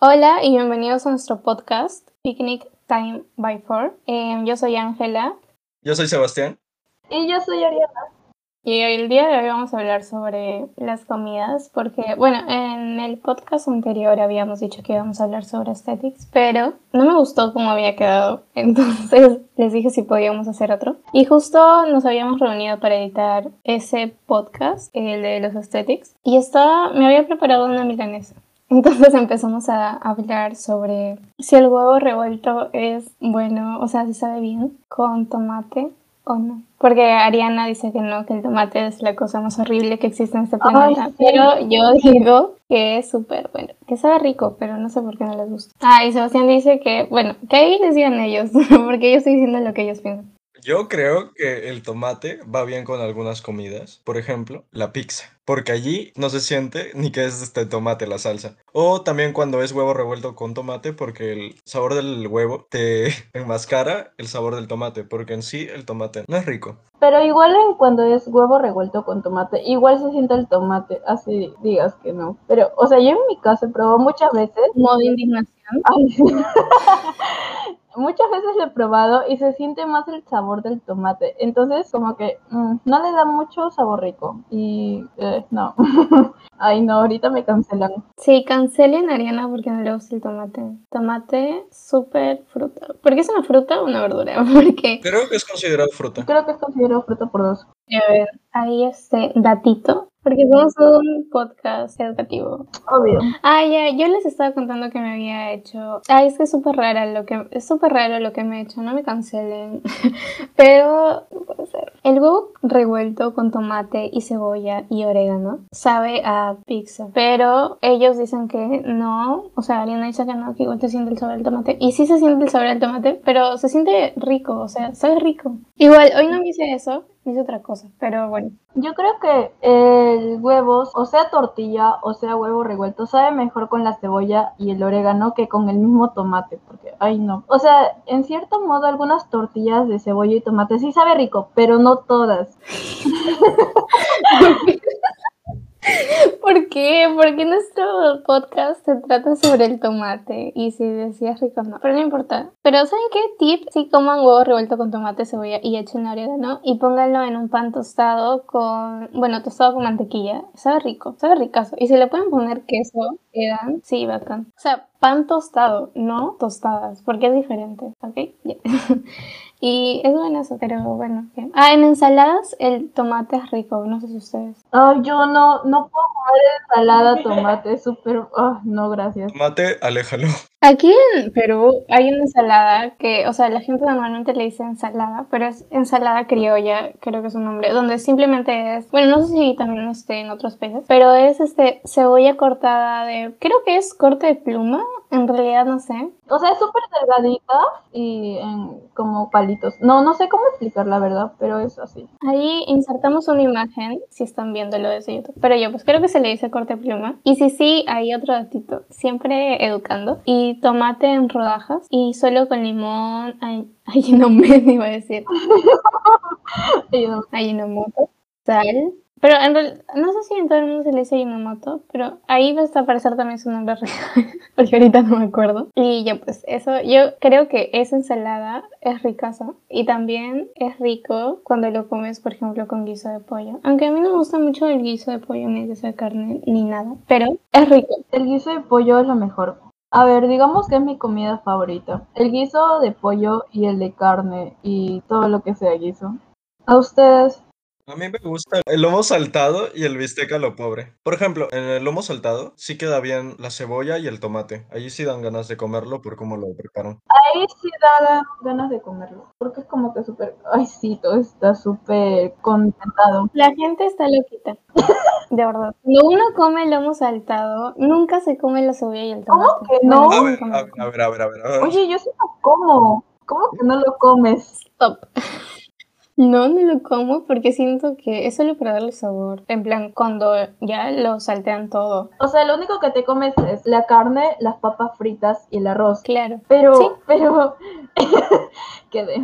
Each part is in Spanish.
Hola y bienvenidos a nuestro podcast Picnic Time by Four. Em, yo soy Ángela. Yo soy Sebastián. Y yo soy Ariana. Y el día de hoy vamos a hablar sobre las comidas, porque, bueno, en el podcast anterior habíamos dicho que íbamos a hablar sobre aesthetics, pero no me gustó cómo había quedado, entonces les dije si podíamos hacer otro. Y justo nos habíamos reunido para editar ese podcast, el de los aesthetics, y estaba, me había preparado una milanesa. Entonces empezamos a hablar sobre si el huevo revuelto es bueno, o sea, si sabe bien con tomate o no. Porque Ariana dice que no, que el tomate es la cosa más horrible que existe en este planeta. Pero yo digo que es súper bueno, que sabe rico, pero no sé por qué no les gusta. Ah, y Sebastián dice que, bueno, que ahí les digan ellos, porque yo estoy diciendo lo que ellos piensan. Yo creo que el tomate va bien con algunas comidas. Por ejemplo, la pizza. Porque allí no se siente ni que es este tomate la salsa. O también cuando es huevo revuelto con tomate, porque el sabor del huevo te enmascara el sabor del tomate. Porque en sí el tomate no es rico. Pero igual en cuando es huevo revuelto con tomate, igual se siente el tomate, así digas que no. Pero, o sea, yo en mi casa he probado muchas veces. Modo indignación. muchas veces lo he probado y se siente más el sabor del tomate. Entonces, como que mm, no le da mucho sabor rico. Y eh, no. Ay, no, ahorita me cancelan. Sí, cancelen a Ariana porque no le gusta el tomate. Tomate, súper fruta. ¿Por qué es una fruta o una verdura? Porque... Creo que es considerado fruta. Creo que es considerado fruta por dos. A ver, ahí este datito porque somos un podcast educativo. Obvio. Ah, ya, yo les estaba contando que me había hecho. Ay, es que es súper rara lo que. Es súper raro lo que me he hecho, no me cancelen. Pero. puede ser. El huevo revuelto con tomate y cebolla y orégano sabe a pizza. Pero ellos dicen que no. O sea, Ariana dice que no, que igual se siente el sabor del tomate. Y sí se siente el sabor del tomate, pero se siente rico, o sea, sabe rico. Igual, hoy no me hice eso, hice otra cosa, pero bueno. Yo creo que el huevo, o sea tortilla, o sea huevo revuelto, sabe mejor con la cebolla y el orégano que con el mismo tomate, porque, ay no. O sea, en cierto modo algunas tortillas de cebolla y tomate sí sabe rico, pero no todas. ¿Por qué? Porque nuestro podcast se trata sobre el tomate y si decías rico no, pero no importa. Pero ¿saben qué tip? Si coman huevo revuelto con tomate, cebolla y echen orégano y pónganlo en un pan tostado con, bueno, tostado con mantequilla. Sabe rico, sabe ricazo. Y si le pueden poner queso, quedan, sí, bacán. O sea, pan tostado, no tostadas, porque es diferente, ¿ok? Y es bueno eso, pero bueno. Ah, en ensaladas el tomate es rico, no sé si ustedes. Ay, yo no, no puedo comer ensalada tomate, es súper... Oh, no, gracias. Tomate, aléjalo. Aquí en Perú hay una ensalada que, o sea, la gente normalmente le dice ensalada, pero es ensalada criolla, creo que es un nombre, donde simplemente es, bueno, no sé si también esté en otros países, pero es este cebolla cortada de, creo que es corte de pluma, en realidad no sé. O sea, es súper delgadita y en como palitos. No, no sé cómo explicar la verdad, pero es así. Ahí insertamos una imagen, si están viendo lo de YouTube. Pero yo pues creo que se le dice corte pluma. Y si sí, hay otro datito, siempre educando. Y tomate en rodajas y solo con limón, ay, ay no me iba a decir. Ayinomoto, sal, pero en realidad, no sé si en todo el mundo se le dice Yinomoto, pero ahí va a aparecer también su nombre real, porque ahorita no me acuerdo. Y ya pues eso, yo creo que esa ensalada es ricaza y también es rico cuando lo comes, por ejemplo, con guiso de pollo. Aunque a mí no me gusta mucho el guiso de pollo, ni el guiso de carne, ni nada, pero es rico. El guiso de pollo es lo mejor. A ver, digamos que es mi comida favorita. El guiso de pollo y el de carne y todo lo que sea guiso. ¿A ustedes a mí me gusta el lomo saltado y el bistec a lo pobre. Por ejemplo, en el lomo saltado sí queda bien la cebolla y el tomate. Allí sí dan ganas de comerlo por cómo lo preparan. Ahí sí dan ganas de comerlo. Porque es como que súper... Ay, sí, todo está súper contentado. La gente está loquita. De verdad. Cuando uno come el lomo saltado, nunca se come la cebolla y el tomate. ¿Cómo que no? A ver, a ver, a ver, a ver, a ver. Oye, yo sí lo como. ¿Cómo que no lo comes? Stop. No, no lo como porque siento que es solo para darle sabor. En plan, cuando ya lo saltean todo. O sea, lo único que te comes es la carne, las papas fritas y el arroz. Claro. Pero, ¿Sí? pero... Quedé.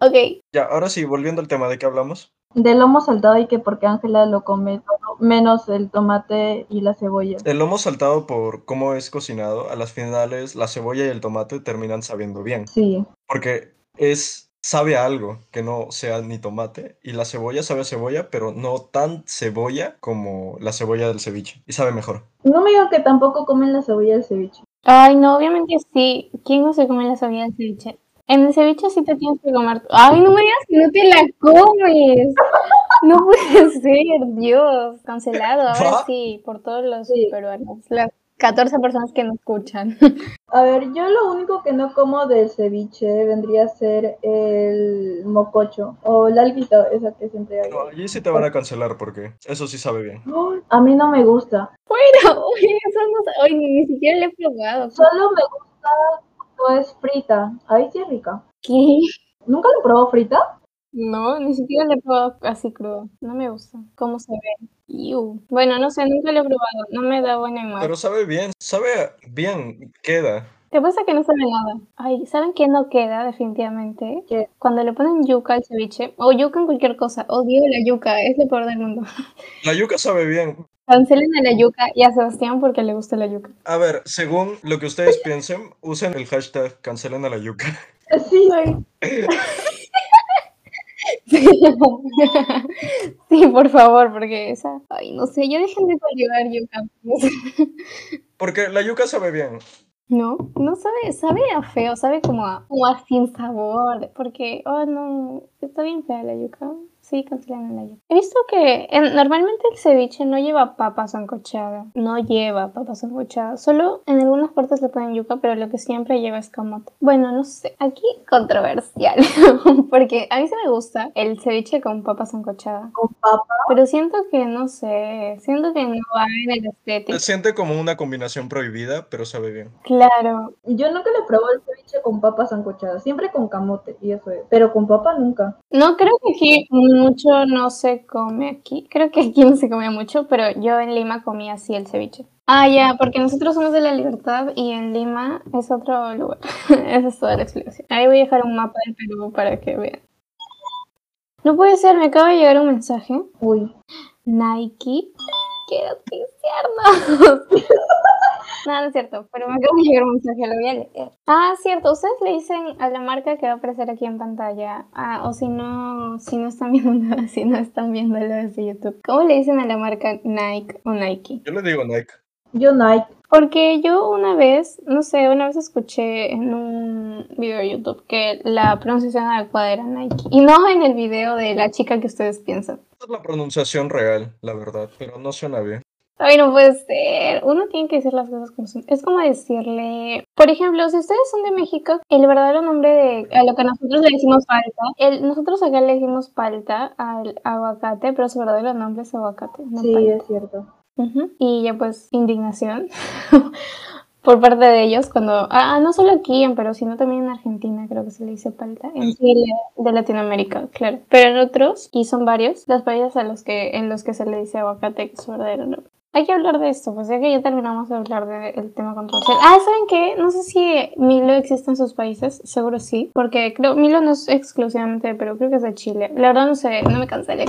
ok. Ya, ahora sí, volviendo al tema de qué hablamos. Del lomo saltado y que porque Ángela lo come todo menos el tomate y la cebolla. El lomo saltado por cómo es cocinado, a las finales la cebolla y el tomate terminan sabiendo bien. Sí. Porque es sabe a algo que no sea ni tomate y la cebolla sabe a cebolla, pero no tan cebolla como la cebolla del ceviche y sabe mejor. No me digan que tampoco comen la cebolla del ceviche. Ay, no, obviamente sí. ¿Quién no se come la cebolla del ceviche? En el ceviche sí te tienes que comer. Ay, no me digas que no te la comes. No puede ser, Dios. Cancelado. Ahora ¿Va? sí, por todos los Sí. peruanos. 14 personas que nos escuchan. A ver, yo lo único que no como del ceviche vendría a ser el mococho o la alguita, esa que siempre hay. No, allí sí te van a cancelar porque eso sí sabe bien. A mí no me gusta. Pero, oye, eso no Oye, ni siquiera lo he probado. Solo me gusta cuando es frita. Ahí sí es rica. ¿Qué? ¿Nunca lo probó frita? No, ni siquiera lo he probado así crudo. No me gusta. ¿Cómo se ve? Iu. Bueno, no sé, nunca lo he probado. No me da buena imagen. Pero sabe bien, sabe bien, queda. Te pasa que no sabe nada. Ay, ¿saben qué no queda definitivamente? ¿Qué? Cuando le ponen yuca al ceviche, o yuca en cualquier cosa, odio la yuca, es lo peor del mundo. La yuca sabe bien. Cancelen a la yuca y a Sebastián porque le gusta la yuca. A ver, según lo que ustedes piensen, usen el hashtag cancelen a la yuca. Sí. Sí, por favor, porque esa... Ay, no sé, ya dejen de llevar yuca. Porque la yuca sabe bien. No, no sabe, sabe a feo, sabe como a, como a sin sabor, porque, oh no, está bien fea la yuca. Sí, cancelan la yuca. He visto que en- normalmente el ceviche no lleva papa sancochada, no lleva papa sancochada, solo en algunas partes le ponen yuca, pero lo que siempre lleva es camote. Bueno, no sé, aquí controversial, porque a mí sí me gusta el ceviche con papa sancochada, Con papa. pero siento que, no sé, siento que no va en el Se estético. siente como una combinación prohibida, pero sabe bien. Claro, Yo nunca le probé el ceviche con papas sancochadas. Siempre con camote y eso es. Pero con papa nunca. No, creo que aquí mucho no se come aquí. Creo que aquí no se come mucho, pero yo en Lima comía así el ceviche. Ah, ya, porque nosotros somos de la libertad y en Lima es otro lugar. Esa es toda la explicación. Ahí voy a dejar un mapa del Perú para que vean. No puede ser, me acaba de llegar un mensaje. Uy. Nike quiere auspiciarnos. No es cierto, pero me acaba de llegar un mensaje, lo voy a leer. Ah, cierto, ustedes le dicen a la marca que va a aparecer aquí en pantalla, ah, o si no, si no están viendo, si no están viéndolo desde YouTube, ¿cómo le dicen a la marca Nike o Nike? Yo le digo Nike. Yo Nike. Porque yo una vez, no sé, una vez escuché en un video de YouTube que la pronunciación adecuada era Nike. Y no en el video de la chica que ustedes piensan. Es la pronunciación real, la verdad, pero no suena bien. Ay, no puede ser. Uno tiene que decir las cosas como son. Es como decirle, por ejemplo, si ustedes son de México, el verdadero nombre de a lo que nosotros le decimos palta, el, nosotros acá le decimos palta al aguacate, pero su verdadero nombre es aguacate. no Sí, palta. es cierto. Ujú. Y ya pues indignación por parte de ellos cuando, ah, no solo aquí en Perú, sino también en Argentina creo que se le dice palta, en Chile, de Latinoamérica, claro. Pero en otros, y son varios, los países a los que, en los que se le dice aguacate, que es su verdadero nombre. Hay que hablar de esto, pues ya que ya terminamos de hablar del tema controversial. Ah, ¿saben qué? No sé si Milo existe en sus países, seguro sí, porque creo Milo no es exclusivamente de Perú, creo que es de Chile. La verdad no sé, no me cansaré.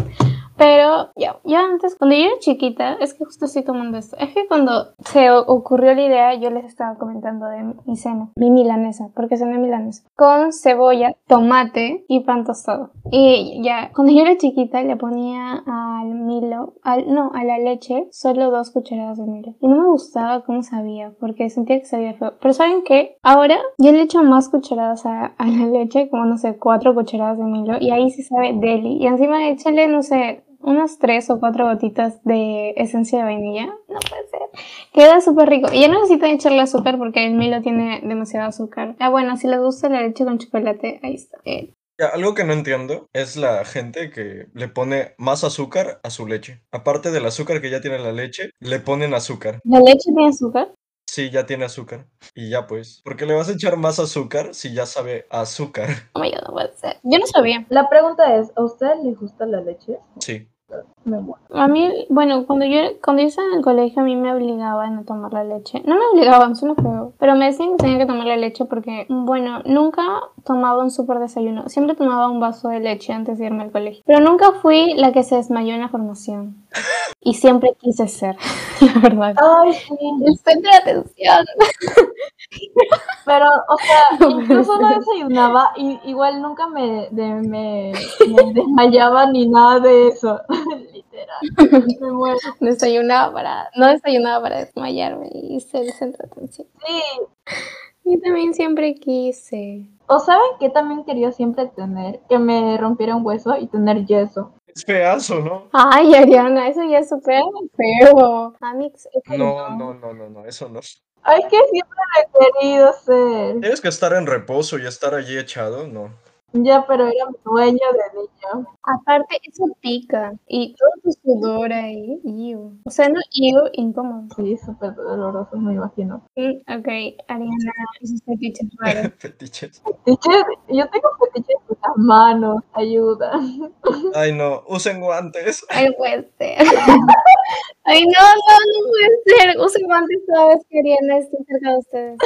Pero ya, ya antes, cuando yo era chiquita, es que justo estoy tomando esto. Es que cuando se ocurrió la idea, yo les estaba comentando de mi cena, mi milanesa, porque cené milanesa, con cebolla, tomate y pan tostado. Y ya, cuando yo era chiquita, le ponía al Milo, al, no, a la leche, solo dos cucharadas de Milo. Y no me gustaba cómo sabía, porque sentía que sabía feo. Pero ¿saben qué? Ahora yo le echo más cucharadas a, a la leche, como no sé, cuatro cucharadas de Milo, y ahí sí sabe deli. Y encima échale, no sé, unas tres o cuatro gotitas de esencia de vainilla. No puede ser. Queda súper rico. Y ya no necesitan echarle azúcar porque el Milo tiene demasiado azúcar. Ah, bueno, si les gusta la leche con chocolate, ahí está. Eh, algo que no entiendo es la gente que le pone más azúcar a su leche. Aparte del azúcar que ya tiene la leche, le ponen azúcar. ¿La leche tiene azúcar? Sí, ya tiene azúcar. Y ya pues. ¿Por qué le vas a echar más azúcar si ya sabe azúcar? Oh my God, no puede ser. Yo no sabía. La pregunta es, ¿a usted le gusta la leche? Sí. A mí, bueno, cuando yo, cuando yo estaba en el colegio, a mí me obligaban a tomar la leche. No me obligaban, suena feo. Pero me decían que tenía que tomar la leche porque, bueno, nunca tomaba un súper desayuno. Siempre tomaba un vaso de leche antes de irme al colegio. Pero nunca fui la que se desmayó en la formación. Y siempre quise ser, la verdad. Ay, sí. El centro de atención. Pero, o sea, incluso no desayunaba y igual nunca me, de- me, me desmayaba ni nada de eso. Literal. Me muero. Desayunaba para, no desayunaba para desmayarme y ser el centro de atención. Sí. Yo también siempre quise. ¿O saben qué también quería siempre tener? Que me rompiera un hueso y tener yeso. Es feazo, ¿no? Ay, Ariana, eso ya es súper feo. No, no, no, no, no, eso no. Ay, que siempre lo he querido ser. Tienes que estar en reposo y estar allí echado, no. Ya, pero era mi sueño de niño. Aparte, eso pica. Y todo tu sudor ahí. Iu. O sea, no iu, incómodo. Sí, súper doloroso, me imagino. Mm, ok, Ariana, esos fetiches raros. Fetiches. Fetiches, yo tengo fetiches en las manos, ayuda. Ay, no, usen guantes. Ay, no puede ser. Ay, no, no, no puede ser. Usen guantes cada vez que Ariana esté cerca de ustedes.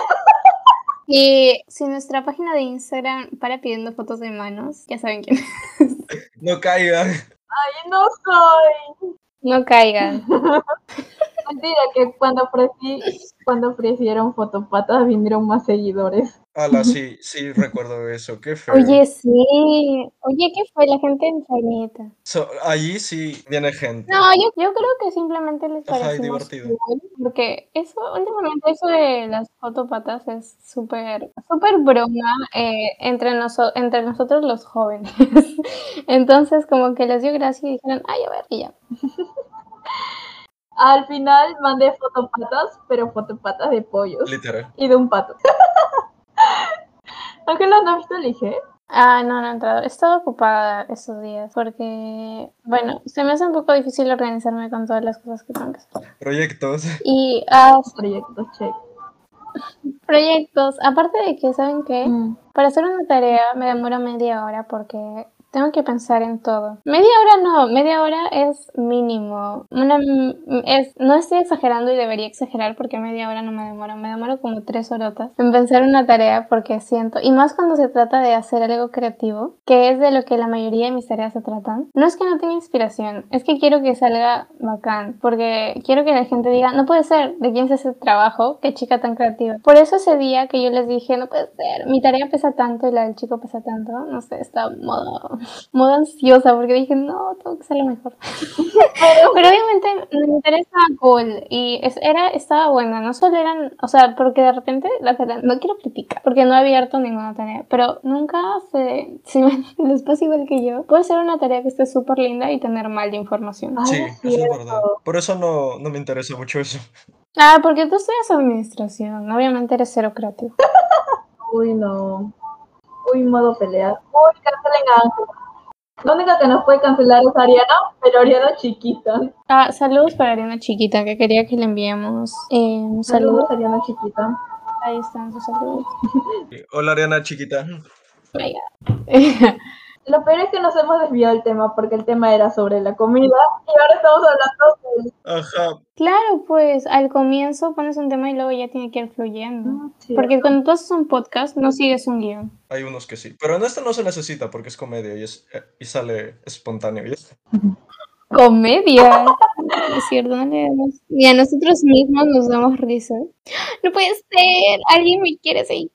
Y si nuestra página de Instagram para pidiendo fotos de manos, ya saben quién. es. No caigan. Ay, no soy. No caigan. Mentira, que cuando ofrecí, cuando ofrecieron fotopatas vinieron más seguidores. Ala, sí, sí, recuerdo eso. Qué feo. Oye, sí. Oye, ¿qué fue? La gente enfermita. So- allí sí viene gente. No, yo, yo creo que simplemente les parecimos divertido. cool, porque eso, últimamente eso de las fotopatas es súper, súper broma eh, entre, noso- entre nosotros los jóvenes. Entonces como que les dio gracia y dijeron, ay, a ver, y ya. Al final mandé fotopatas, pero fotopatas de pollos Literal. y de un pato. Ángela, ¿no has visto el IG? Ah, no, no he entrado. He estado ocupada estos días porque, bueno, se me hace un poco difícil organizarme con todas las cosas que tengo que hacer. Proyectos. Y ah, Proyecto check. proyectos, aparte de que, ¿saben qué? Mm. Para hacer una tarea me demora media hora porque tengo que pensar en todo. Media hora no, media hora es mínimo. Una, es, no estoy exagerando y debería exagerar porque media hora no me demoro. Me demoro como tres horotas en pensar una tarea porque siento, y más cuando se trata de hacer algo creativo, que es de lo que la mayoría de mis tareas se tratan. No es que no tenga inspiración, es que quiero que salga bacán, porque quiero que la gente diga, no puede ser, ¿de quién es ese trabajo? Qué chica tan creativa. Por eso ese día que yo les dije, no puede ser, mi tarea pesa tanto y la del chico pesa tanto, no sé, está modo, modo ansiosa, porque dije, no, tengo que hacerlo mejor. Pero obviamente mi tarea estaba cool y es- era, estaba buena, no solo eran, o sea, porque de repente la tarea, no quiero criticar, porque no he abierto ninguna tarea, pero nunca se, si me- les pasa igual que yo, puede ser una tarea que esté súper linda y tener mal de información. Ay, Sí, es eso es verdad. Por eso no, no me interesa mucho eso. Ah, porque tú estudias administración, obviamente eres cero creativo. Uy, no. Uy, modo pelea. Uy, cancelen a Ángela. La única que nos puede cancelar es Ariana, pero Ariana chiquita. Ah, saludos para Ariana Chiquita, que quería que le enviemos eh, un saludo. Saludos, Ariana chiquita. Ahí están sus saludos. Hola, Ariana chiquita. Oh. Lo peor es que nos hemos desviado del tema porque el tema era sobre la comida y ahora estamos hablando de... Ajá. Claro, pues al comienzo pones un tema y luego ya tiene que ir fluyendo. Sí. Porque cuando tú haces un podcast no sigues un guion. Hay unos que sí. Pero en esta no se necesita porque es comedia y, es, eh, y sale espontáneo. y es- Comedia. Es cierto, no le damos. Y a nosotros mismos nos damos risa. No puede ser. Alguien me quiere seguir.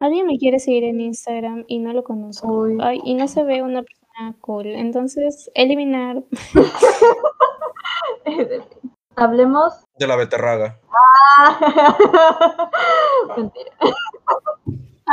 Alguien me quiere seguir en Instagram y no lo conozco. Ay, y no se ve una persona cool. Entonces, eliminar. Hablemos... De la beterraga. Mentira.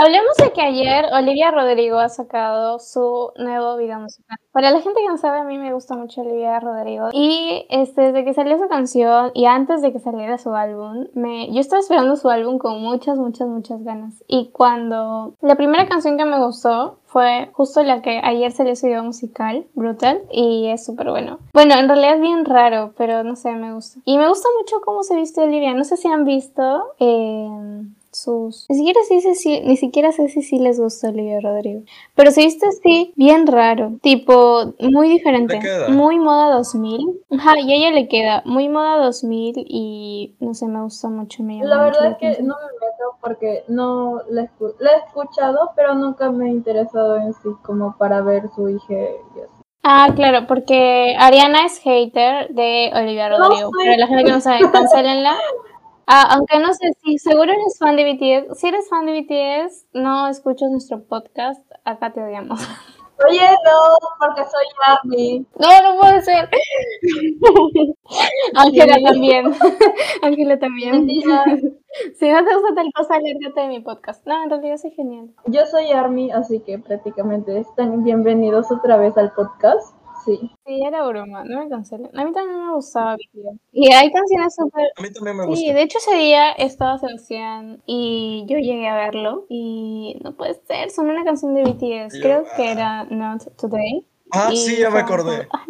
Hablemos de que ayer Olivia Rodrigo ha sacado su nuevo video musical. Para la gente que no sabe, a mí me gusta mucho Olivia Rodrigo. Y este, desde que salió esa canción y antes de que saliera su álbum, me, yo estaba esperando su álbum con muchas, muchas, muchas ganas. Y cuando la primera canción que me gustó fue justo la que ayer salió su video musical, Brutal, y es súper bueno. Bueno, en realidad es bien raro, pero no sé, me gusta. Y me gusta mucho cómo se viste Olivia. No sé si han visto... eh, sus... Ni siquiera, sé si, ni siquiera sé si sí les gusta Olivia Rodrigo. Pero se viste así, bien raro. Tipo, muy diferente. Muy moda 2000. Ajá, y a ella le queda muy moda 2000 y no sé, me gusta mucho. Me llama La mucho verdad es que no me meto porque no la, escu- la he escuchado, pero nunca me he interesado en sí como para ver su IG y así. Ah, claro, porque Ariana es hater de Olivia Rodrigo. pero la gente que no sabe, cancelenla. Ah, aunque no sé si seguro eres fan de BTS. Si eres fan de BTS, no escuchas nuestro podcast. Acá te odiamos. Oye, no, porque soy Army. No, no puede ser. Ángela también. Ángela también. si no te gusta tal cosa, alérgate de mi podcast. No, en realidad soy genial. Yo soy Army, así que prácticamente están bienvenidos otra vez al podcast. Sí. Sí, era broma, no me cancelen. A mí también me gustaba Y hay canciones súper... A mí también me gusta. Sí, de hecho ese día estaba Sebastián y yo llegué a verlo y no puede ser, son una canción de BTS, creo que era Not Today. Ah, sí, ya me acordé. Ah,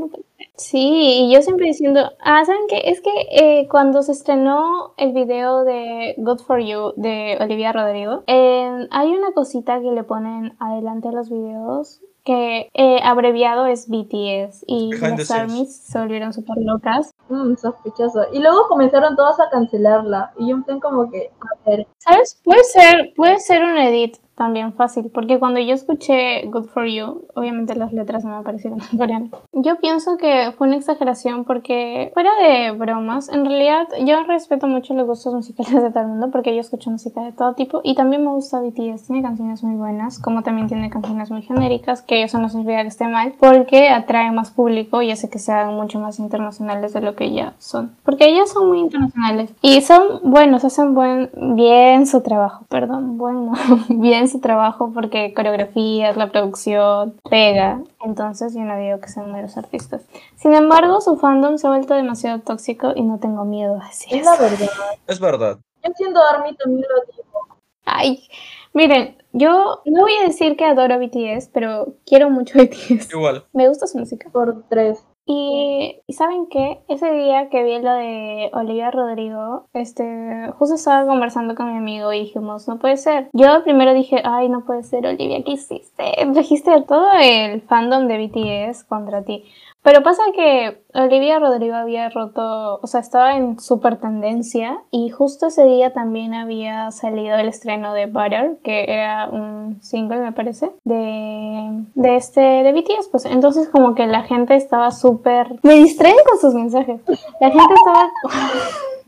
sí, y yo siempre diciendo, ah, ¿saben qué? Es que eh, cuando se estrenó el video de Good For You de Olivia Rodrigo, hay una cosita que le ponen adelante a los videos que eh, abreviado es BTS y las armies se volvieron súper locas. Mm, sospechoso. Y luego comenzaron todos a cancelarla y yo me como que, a ver. ¿Sabes? Puede ser, puede ser un edit también fácil, porque cuando yo escuché Good For You, obviamente las letras no me parecieron en coreano. Yo pienso que fue una exageración porque, fuera de bromas, en realidad yo respeto mucho los gustos musicales de todo el mundo porque yo escucho música de todo tipo y también me gusta BTS, tiene canciones muy buenas, como también tiene canciones muy genéricas, que eso no significa que esté mal, porque atrae más público y hace que sean mucho más internacionales de lo que ya son. Porque ellas son muy internacionales y son buenos, hacen buen, bien su trabajo, perdón, bueno, bien su trabajo porque coreografías, la producción, pega. Entonces yo no digo que sean malos artistas. Sin embargo, su fandom se ha vuelto demasiado tóxico y no tengo miedo a decir Es la verdad. Es verdad. Yo siendo Army también lo digo. Ay, miren, yo no voy a decir que adoro BTS, pero quiero mucho BTS. Igual. Me gusta su música. Por tres. Y, ¿saben qué? Ese día que vi lo de Olivia Rodrigo, este, justo estaba conversando con mi amigo y dijimos, no puede ser. Yo primero dije, ay, no puede ser, Olivia, ¿qué hiciste? Trajiste todo el fandom de BTS contra ti. Pero pasa que Olivia Rodrigo había roto, o sea, estaba en super tendencia y justo ese día también había salido el estreno de Butter, que era un single, me parece, de, de este, de BTS, pues entonces como que la gente estaba súper... Me distraen con sus mensajes. La gente estaba...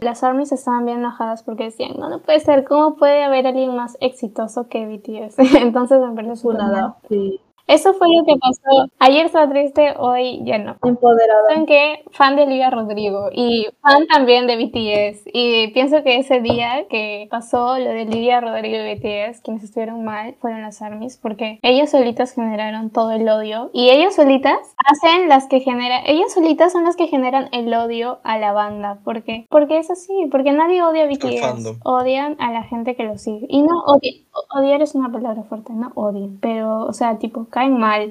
Las armies estaban bien enojadas porque decían, no, no puede ser, ¿cómo puede haber alguien más exitoso que BTS? Entonces me parece nada. Sí. Eso fue lo que pasó. Ayer estaba triste, hoy ya no. Empoderada. ¿Saben qué? Fan de Olivia Rodrigo y fan también de BTS. Y pienso que ese día que pasó lo de Olivia Rodrigo y BTS, quienes estuvieron mal fueron las ARMYs porque ellas solitas generaron todo el odio. Y ellas solitas hacen las que generan, ellas solitas son las que generan el odio a la banda. ¿Por qué? Porque es así, porque nadie odia a BTS. Odian a la gente que lo sigue. Y no odiar es una palabra fuerte, no odian. Pero, o sea, tipo,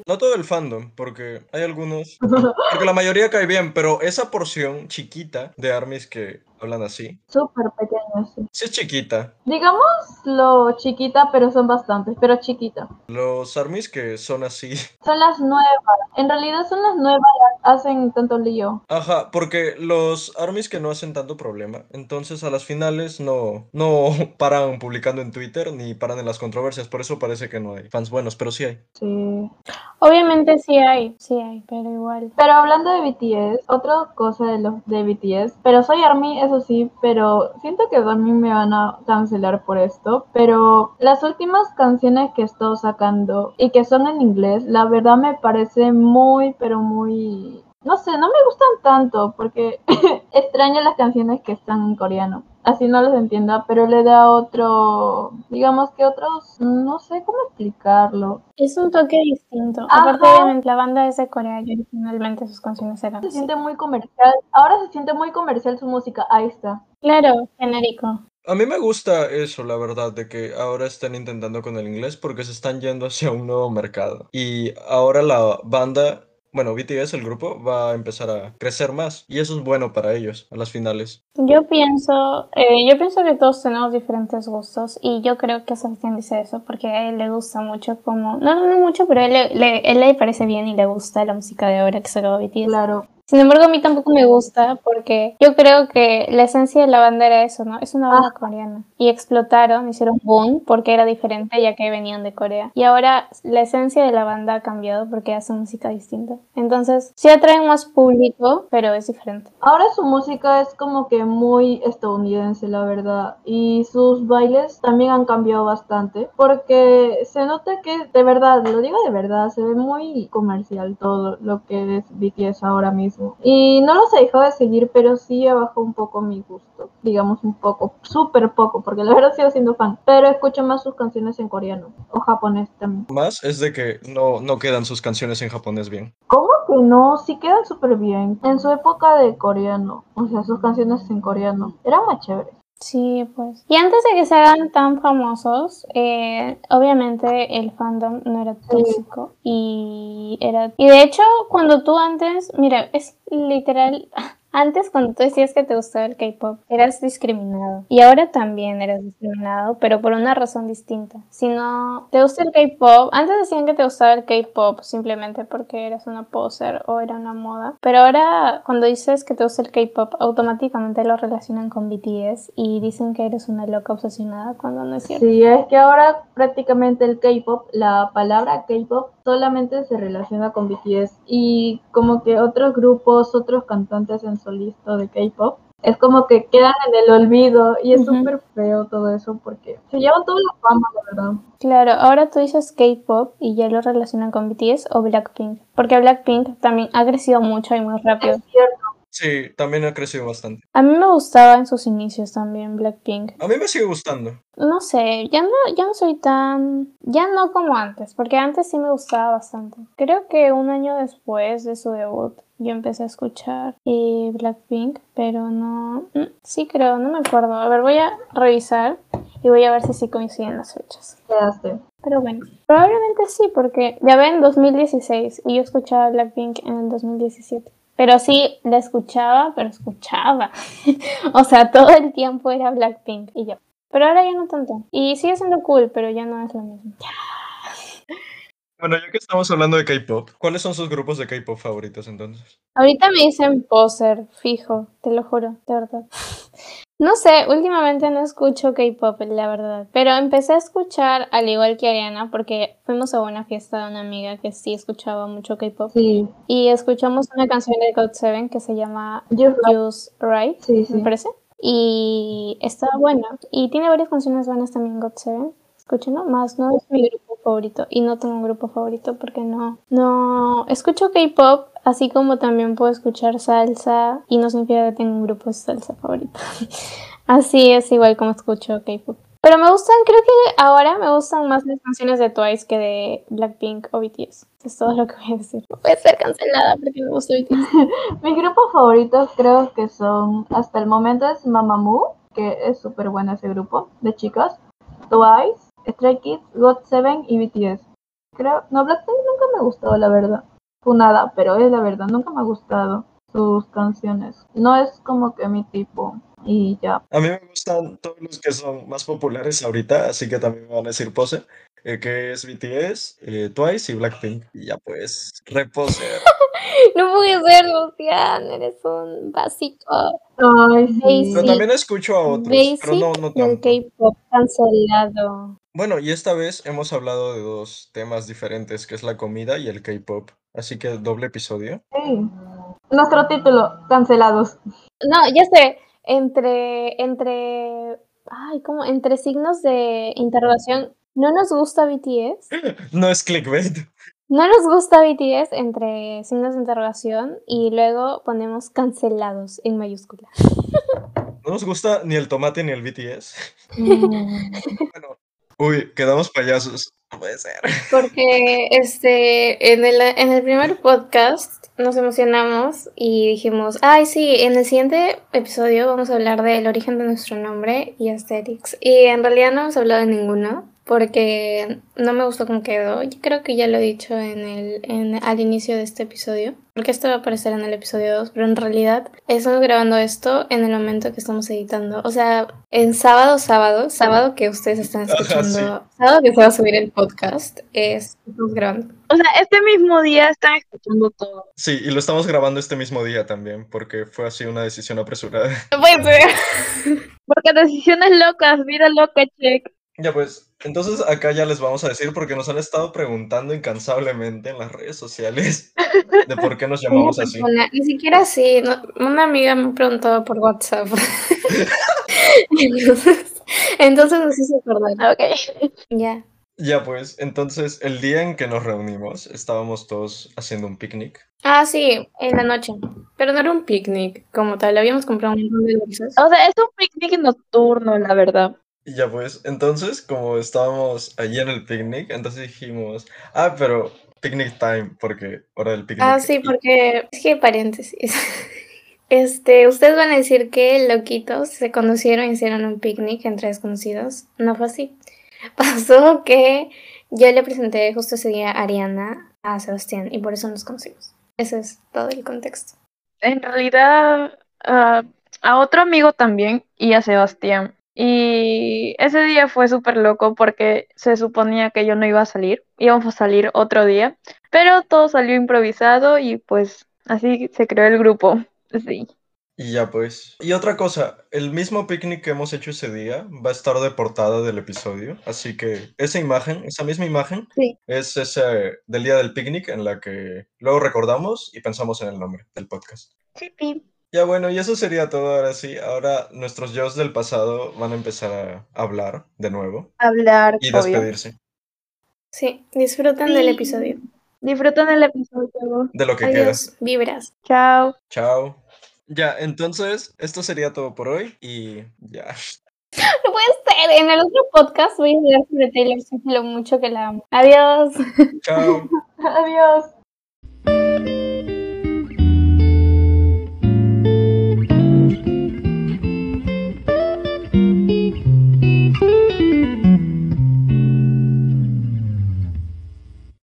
No todo el fandom, porque hay algunos. Porque la mayoría cae bien, pero esa porción chiquita de armies que hablan así. Súper pequeña, sí. Sí es chiquita. Digamos lo chiquita, pero son bastantes, pero chiquita. Los armies que son así. Son las nuevas. En realidad son las nuevas las hacen tanto lío. Ajá, porque los armies que no hacen tanto problema, entonces a las finales no, no paran publicando en Twitter ni paran en las controversias, por eso parece que no hay fans buenos, pero sí hay. Sí. Obviamente sí hay, sí hay, pero igual. Pero hablando de BTS, otra cosa de los de BTS, pero soy ARMY, eso sí, pero siento que también me van a cancelar por esto, pero las últimas canciones que estoy sacando y que son en inglés, la verdad me parece muy, pero muy no sé, no me gustan tanto porque extraño las canciones que están en coreano. Así no los entienda, pero le da otro, digamos que otros, no sé cómo explicarlo. Es un toque distinto. Aparte, obviamente, la banda es de Corea y originalmente sus canciones eran. Se siente muy comercial. Ahora se siente muy comercial su música. Ahí está. Claro, genérico. A mí me gusta eso, la verdad, de que ahora están intentando con el inglés porque se están yendo hacia un nuevo mercado. Y ahora la banda bueno, BTS, el grupo, va a empezar a crecer más y eso es bueno para ellos a las finales. Yo pienso, eh, yo pienso que todos tenemos diferentes gustos y yo creo que Sebastián dice eso porque a él le gusta mucho como, no, no mucho, pero a él, le, él le parece bien y le gusta la música de ahora que sacó BTS. Claro. Sin embargo, a mí tampoco me gusta porque yo creo que la esencia de la banda era eso, ¿no? Es una banda coreana. Y explotaron, hicieron boom porque era diferente ya que venían de Corea. Y ahora la esencia de la banda ha cambiado porque hacen música distinta. Entonces, sí atraen más público, pero es diferente. Ahora su música es como que muy estadounidense, la verdad. Y sus bailes también han cambiado bastante porque se nota que de verdad, lo digo de verdad, se ve muy comercial todo lo que es BTS ahora mismo. Y no los he dejado de seguir, pero sí he bajado un poco mi gusto. Digamos un poco, súper poco, porque la verdad sigo siendo fan. Pero escucho más sus canciones en coreano o japonés también. Más es de que no, no quedan sus canciones en japonés bien. ¿Cómo que no? Sí quedan súper bien. En su época de coreano, o sea, sus canciones en coreano, eran más chéveres. Sí, pues. Y antes de que se hagan tan famosos, eh, obviamente el fandom no era tóxico y era... Y de hecho, cuando tú antes, mira, es literal, antes, cuando tú decías que te gustaba el K-pop, eras discriminado. Y ahora también eres discriminado, pero por una razón distinta. Si no te gusta el K-pop, antes decían que te gustaba el K-pop simplemente porque eras una poser o era una moda. Pero ahora, cuando dices que te gusta el K-pop, automáticamente lo relacionan con BTS y dicen que eres una loca obsesionada cuando no es cierto. Sí, es que ahora prácticamente el K-pop, la palabra K-pop solamente se relaciona con BTS y como que otros grupos, otros cantantes en solista de K-pop, es como que quedan en el olvido y es súper feo todo eso porque se llevan toda la fama, la verdad. Claro, ahora tú dices K-pop y ya lo relacionan con BTS o Blackpink, porque Blackpink también ha crecido mucho y muy rápido. Es cierto. Sí, también ha crecido bastante. A mí me gustaba en sus inicios también Blackpink. A mí me sigue gustando. No sé, ya no, ya no soy tan, ya no como antes, porque antes sí me gustaba bastante. Creo que un año después de su debut yo empecé a escuchar eh, Blackpink, pero no, mm, sí creo, no me acuerdo. A ver, voy a revisar y voy a ver si sí coinciden las fechas. Quedaste. Pero bueno, probablemente sí, porque ya ven 2016 y yo escuchaba Blackpink en el 2017. Pero sí, la escuchaba, pero escuchaba. o sea, todo el tiempo era Blackpink y yo. Pero ahora ya no tanto. Y sigue siendo cool, pero ya no es lo mismo. Bueno, ya que estamos hablando de K-pop, ¿cuáles son sus grupos de K-pop favoritos entonces? Ahorita me dicen poser, fijo, te lo juro, de verdad. No sé, últimamente no escucho K-pop, la verdad. Pero empecé a escuchar, al igual que Ariana, porque fuimos a una fiesta de una amiga que sí escuchaba mucho K-pop. Sí. Y escuchamos una canción de God7 que se llama. Use Right, Sí, sí. me parece. Y está buena. Y tiene varias canciones buenas también God7. Escúchenlo más, no es mi grupo favorito. Y no tengo un grupo favorito porque no. No. Escucho K-pop, así como también puedo escuchar salsa. Y no significa que tenga un grupo de salsa favorito. así es igual como escucho K-pop. Pero me gustan, creo que ahora me gustan más las canciones de Twice que de Blackpink o BTS. Es todo lo que voy a decir. No puede ser cancelada porque me gusta BTS. Mis grupos favoritos creo que son, hasta el momento es Mamamoo, que es súper bueno ese grupo de chicas, Twice, Stray Kids, GOT7 y BTS. Creo, no, Blackpink nunca me ha gustado, la verdad. nada, pero es la verdad, nunca me ha gustado sus canciones. No es como que mi tipo y ya. A mí me gustan todos los que son más populares ahorita, así que también me van a decir pose, eh, que es BTS, eh, Twice y Blackpink. Y ya pues, reposer. No puede ser, Lucian, eres un básico. Ay, sí. Basic. Pero también escucho a otros, pero no, no tanto. K-pop cancelado. Bueno, y esta vez hemos hablado de dos temas diferentes, que es la comida y el K-pop. Así que doble episodio. Sí. Nuestro título, cancelados. No, ya sé, entre, entre, ay, ¿cómo? Entre signos de interrogación, ¿no nos gusta BTS? No es clickbait. No nos gusta BTS entre signos de interrogación y luego ponemos cancelados en mayúscula. No nos gusta ni el tomate ni el BTS. Mm, Bueno, uy, quedamos payasos. No puede ser. Porque este, en el, en el primer podcast nos emocionamos y dijimos, ay sí, en el siguiente episodio vamos a hablar del origen de nuestro nombre y aesthetics. Y en realidad no hemos hablado de ninguno, porque no me gustó cómo quedó. Yo creo que ya lo he dicho en el, en, al inicio de este episodio, porque esto va a aparecer en el episodio 2, pero en realidad estamos grabando esto en el momento que estamos editando. O sea, en sábado, sábado, sábado que ustedes están escuchando, sábado que se va a subir el podcast, es, estamos grabando. O sea, este mismo día están escuchando todo. Sí, y lo estamos grabando este mismo día también, porque fue así una decisión apresurada. No puede ser. Porque decisiones locas, vida loca, check. Ya pues, entonces acá ya les vamos a decir porque nos han estado preguntando incansablemente en las redes sociales de por qué nos llamamos así. Una- ni siquiera así. no- una amiga me preguntó por WhatsApp. entonces, entonces nos hizo acordar. Ok. Ya. Ya pues, entonces el día en que nos reunimos estábamos todos haciendo un picnic. Ah, sí, en la noche. Pero no era un picnic como tal. Habíamos comprado un montón de dulces. O sea, es un picnic nocturno, la verdad. Y ya pues, entonces como estábamos allí en el picnic, entonces dijimos, ah, pero picnic time, porque hora del picnic. Ah, sí, porque es que paréntesis. Este, ustedes van a decir que loquitos se conocieron y hicieron un picnic entre desconocidos. No fue así. Pasó que yo le presenté justo ese día a Ariana a Sebastián y por eso nos conocimos. Ese es todo el contexto. En realidad, ah, a otro amigo también y a Sebastián. Y ese día fue súper loco porque se suponía que yo no iba a salir, íbamos a salir otro día, pero todo salió improvisado y pues así se creó el grupo. Sí. Y ya pues. Y otra cosa, el mismo picnic que hemos hecho ese día va a estar de portada del episodio, así que esa imagen, esa misma imagen, Sí. es ese del día del picnic en la que luego recordamos y pensamos en el nombre del podcast. Ya bueno, y eso sería todo ahora sí. Ahora nuestros yo's del pasado van a empezar a hablar de nuevo Hablar, y obvio. despedirse Sí, disfrutan del episodio. Disfrutan el episodio. de lo que queda. Adiós, vibras. Chao. Chao. Ya, entonces, esto sería todo por hoy y ya. No puede ser. En el otro podcast voy a hablar sobre Taylor Swift lo mucho que la amo. Adiós. Chao. Adiós.